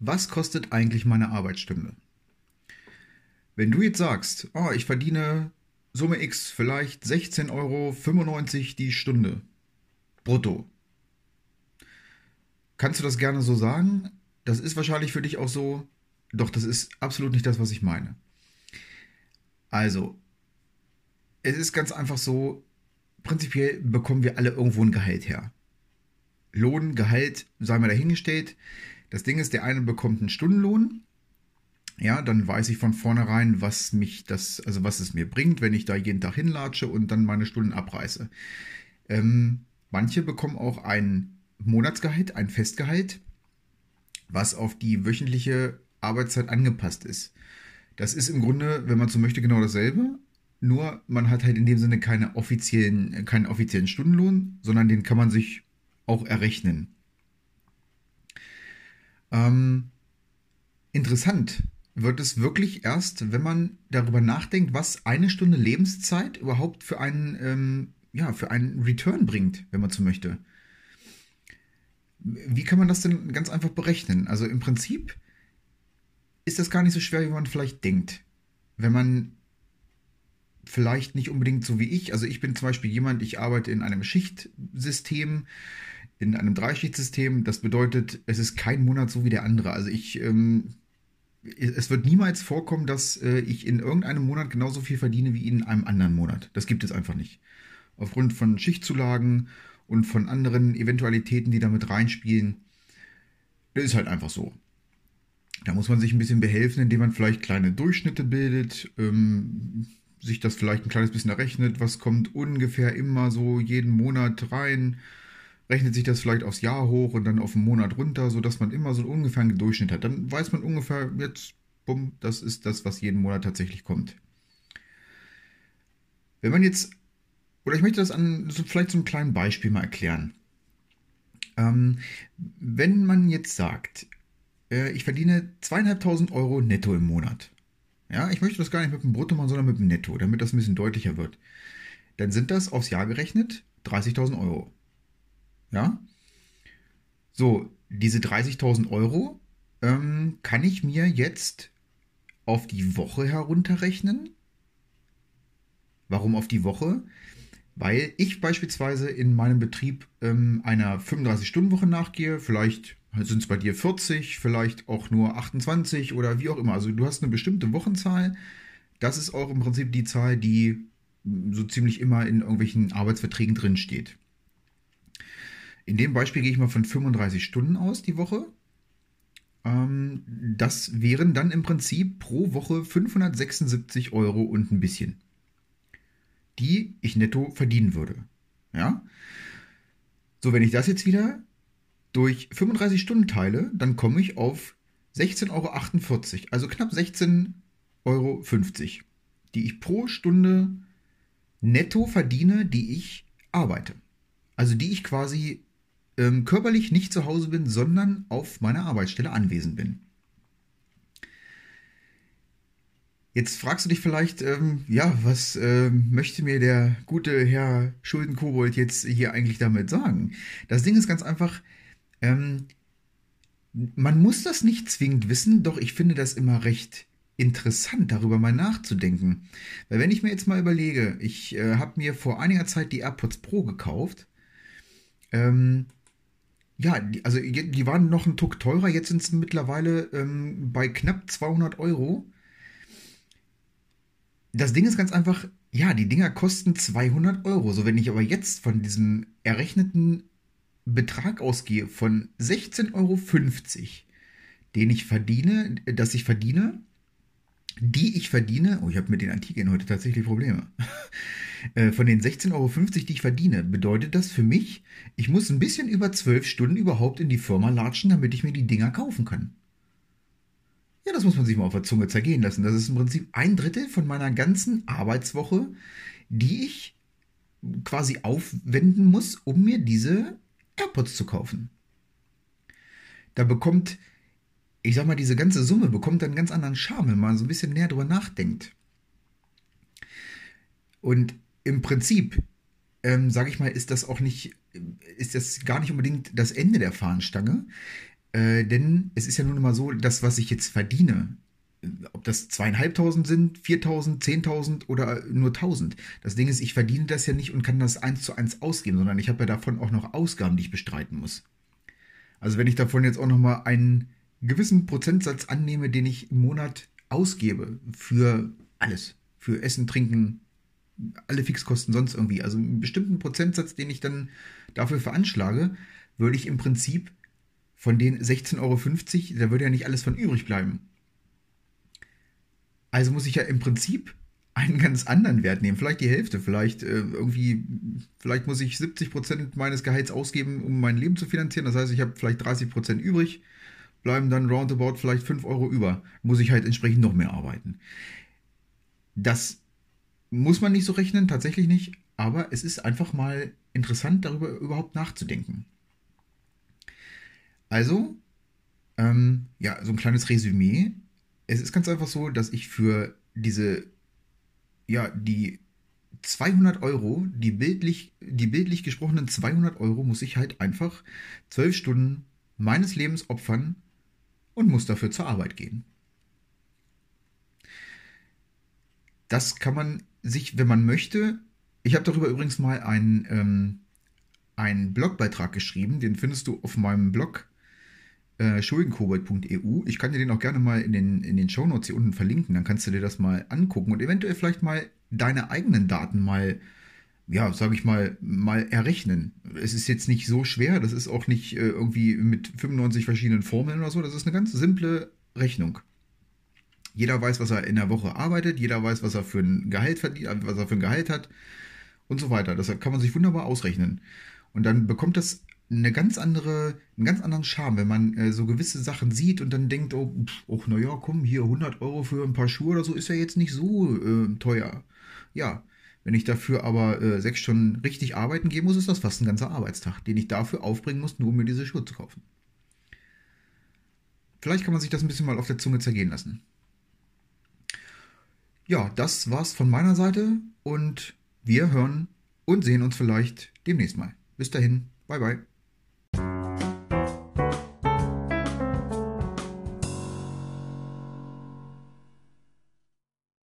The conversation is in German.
was kostet eigentlich meine Arbeitsstunde? Wenn du jetzt sagst, oh, ich verdiene Summe X, vielleicht 16,95 Euro die Stunde, brutto, kannst du das gerne so sagen? Das ist wahrscheinlich für dich auch so, doch das ist absolut nicht das, was ich meine. Also, es ist ganz einfach so, prinzipiell bekommen wir alle irgendwo ein Gehalt her. Lohn, Gehalt, sei mal dahingestellt. Das Ding ist, der eine bekommt einen Stundenlohn. Ja, dann weiß ich von vornherein, was mich das, also was es mir bringt, wenn ich da jeden Tag hinlatsche und dann meine Stunden abreiße. Ähm, manche bekommen auch ein Monatsgehalt, ein Festgehalt, was auf die wöchentliche Arbeitszeit angepasst ist. Das ist im Grunde, wenn man so möchte, genau dasselbe. Nur man hat halt in dem Sinne keine offiziellen, keinen offiziellen Stundenlohn, sondern den kann man sich auch errechnen. Ähm, interessant wird es wirklich erst, wenn man darüber nachdenkt, was eine Stunde Lebenszeit überhaupt für einen, ähm, ja, für einen Return bringt, wenn man so möchte. Wie kann man das denn ganz einfach berechnen? Also im Prinzip ist das gar nicht so schwer, wie man vielleicht denkt. Wenn man vielleicht nicht unbedingt so wie ich, also ich bin zum Beispiel jemand, ich arbeite in einem Schichtsystem, in einem Dreischichtsystem. Das bedeutet, es ist kein Monat so wie der andere. Also ich, ähm, es wird niemals vorkommen, dass äh, ich in irgendeinem Monat genauso viel verdiene wie in einem anderen Monat. Das gibt es einfach nicht. Aufgrund von Schichtzulagen und von anderen Eventualitäten, die damit reinspielen. Das ist halt einfach so. Da muss man sich ein bisschen behelfen, indem man vielleicht kleine Durchschnitte bildet, ähm, sich das vielleicht ein kleines bisschen errechnet, was kommt ungefähr immer so jeden Monat rein rechnet sich das vielleicht aufs Jahr hoch und dann auf den Monat runter, sodass man immer so ungefähr einen Durchschnitt hat. Dann weiß man ungefähr, jetzt, bumm, das ist das, was jeden Monat tatsächlich kommt. Wenn man jetzt, oder ich möchte das an so vielleicht so einem kleinen Beispiel mal erklären. Ähm, wenn man jetzt sagt, äh, ich verdiene zweieinhalbtausend Euro netto im Monat. Ja, ich möchte das gar nicht mit dem Brutto machen, sondern mit dem Netto, damit das ein bisschen deutlicher wird. Dann sind das aufs Jahr gerechnet 30.000 Euro. Ja? So, diese 30.000 Euro ähm, kann ich mir jetzt auf die Woche herunterrechnen. Warum auf die Woche? Weil ich beispielsweise in meinem Betrieb ähm, einer 35-Stunden-Woche nachgehe. Vielleicht sind es bei dir 40, vielleicht auch nur 28 oder wie auch immer. Also du hast eine bestimmte Wochenzahl. Das ist auch im Prinzip die Zahl, die so ziemlich immer in irgendwelchen Arbeitsverträgen drin steht. In dem Beispiel gehe ich mal von 35 Stunden aus die Woche. Ähm, das wären dann im Prinzip pro Woche 576 Euro und ein bisschen, die ich netto verdienen würde. Ja? So, wenn ich das jetzt wieder durch 35 Stunden teile, dann komme ich auf 16,48 Euro, also knapp 16,50 Euro, die ich pro Stunde netto verdiene, die ich arbeite. Also die ich quasi ähm, körperlich nicht zu Hause bin, sondern auf meiner Arbeitsstelle anwesend bin. Jetzt fragst du dich vielleicht, ähm, ja, was ähm, möchte mir der gute Herr Schuldenkobold jetzt hier eigentlich damit sagen? Das Ding ist ganz einfach, ähm, man muss das nicht zwingend wissen, doch ich finde das immer recht interessant, darüber mal nachzudenken. Weil wenn ich mir jetzt mal überlege, ich äh, habe mir vor einiger Zeit die AirPods Pro gekauft, ähm, ja, die, also die waren noch ein Tuck teurer, jetzt sind sie mittlerweile ähm, bei knapp 200 Euro. Das Ding ist ganz einfach, ja, die Dinger kosten 200 Euro. So, wenn ich aber jetzt von diesem errechneten Betrag ausgehe von 16,50 Euro, den ich verdiene, dass ich verdiene, die ich verdiene, oh, ich habe mit den Antiken heute tatsächlich Probleme. Äh, von den 16,50 Euro, die ich verdiene, bedeutet das für mich, ich muss ein bisschen über 12 Stunden überhaupt in die Firma latschen, damit ich mir die Dinger kaufen kann. Ja, das muss man sich mal auf der Zunge zergehen lassen. Das ist im Prinzip ein Drittel von meiner ganzen Arbeitswoche, die ich quasi aufwenden muss, um mir diese AirPods zu kaufen. Da bekommt, ich sag mal, diese ganze Summe bekommt einen ganz anderen Charme, wenn man so ein bisschen näher drüber nachdenkt. Und im Prinzip, ähm, sage ich mal, ist das auch nicht, ist das gar nicht unbedingt das Ende der Fahnenstange. Äh, denn es ist ja nun mal so, das, was ich jetzt verdiene, ob das zweieinhalbtausend sind, viertausend, zehntausend oder nur tausend. Das Ding ist, ich verdiene das ja nicht und kann das eins zu eins ausgeben, sondern ich habe ja davon auch noch Ausgaben, die ich bestreiten muss. Also wenn ich davon jetzt auch noch mal einen gewissen Prozentsatz annehme, den ich im Monat ausgebe für alles, für Essen, Trinken, alle Fixkosten sonst irgendwie, also einen bestimmten Prozentsatz, den ich dann dafür veranschlage, würde ich im Prinzip von den 16,50 Euro, da würde ja nicht alles von übrig bleiben. Also muss ich ja im Prinzip einen ganz anderen Wert nehmen, vielleicht die Hälfte, vielleicht äh, irgendwie, vielleicht muss ich 70% meines Gehalts ausgeben, um mein Leben zu finanzieren. Das heißt, ich habe vielleicht 30% übrig, bleiben dann roundabout vielleicht 5 Euro über. Muss ich halt entsprechend noch mehr arbeiten. Das muss man nicht so rechnen, tatsächlich nicht, aber es ist einfach mal interessant, darüber überhaupt nachzudenken. Also, ähm, ja, so ein kleines Resümee es ist ganz einfach so, dass ich für diese, ja, die 200 Euro, die bildlich, die bildlich gesprochenen 200 Euro, muss ich halt einfach 12 Stunden meines Lebens opfern und muss dafür zur Arbeit gehen. Das kann man sich, wenn man möchte, ich habe darüber übrigens mal einen, ähm, einen Blogbeitrag geschrieben, den findest du auf meinem Blog äh, schuldenkobold.eu. Ich kann dir den auch gerne mal in den, in den Shownotes hier unten verlinken. Dann kannst du dir das mal angucken und eventuell vielleicht mal deine eigenen Daten mal, ja, sage ich mal, mal errechnen. Es ist jetzt nicht so schwer. Das ist auch nicht äh, irgendwie mit 95 verschiedenen Formeln oder so. Das ist eine ganz simple Rechnung. Jeder weiß, was er in der Woche arbeitet. Jeder weiß, was er für ein Gehalt verdient, äh, was er für ein Gehalt hat und so weiter. Das kann man sich wunderbar ausrechnen. Und dann bekommt das eine ganz andere, einen ganz anderen Charme, wenn man äh, so gewisse Sachen sieht und dann denkt, oh, pff, oh naja, komm, hier 100 Euro für ein paar Schuhe oder so ist ja jetzt nicht so äh, teuer. Ja, wenn ich dafür aber äh, sechs Stunden richtig arbeiten gehen muss, ist das fast ein ganzer Arbeitstag, den ich dafür aufbringen muss, nur um mir diese Schuhe zu kaufen. Vielleicht kann man sich das ein bisschen mal auf der Zunge zergehen lassen. Ja, das war's von meiner Seite und wir hören und sehen uns vielleicht demnächst mal. Bis dahin, bye bye.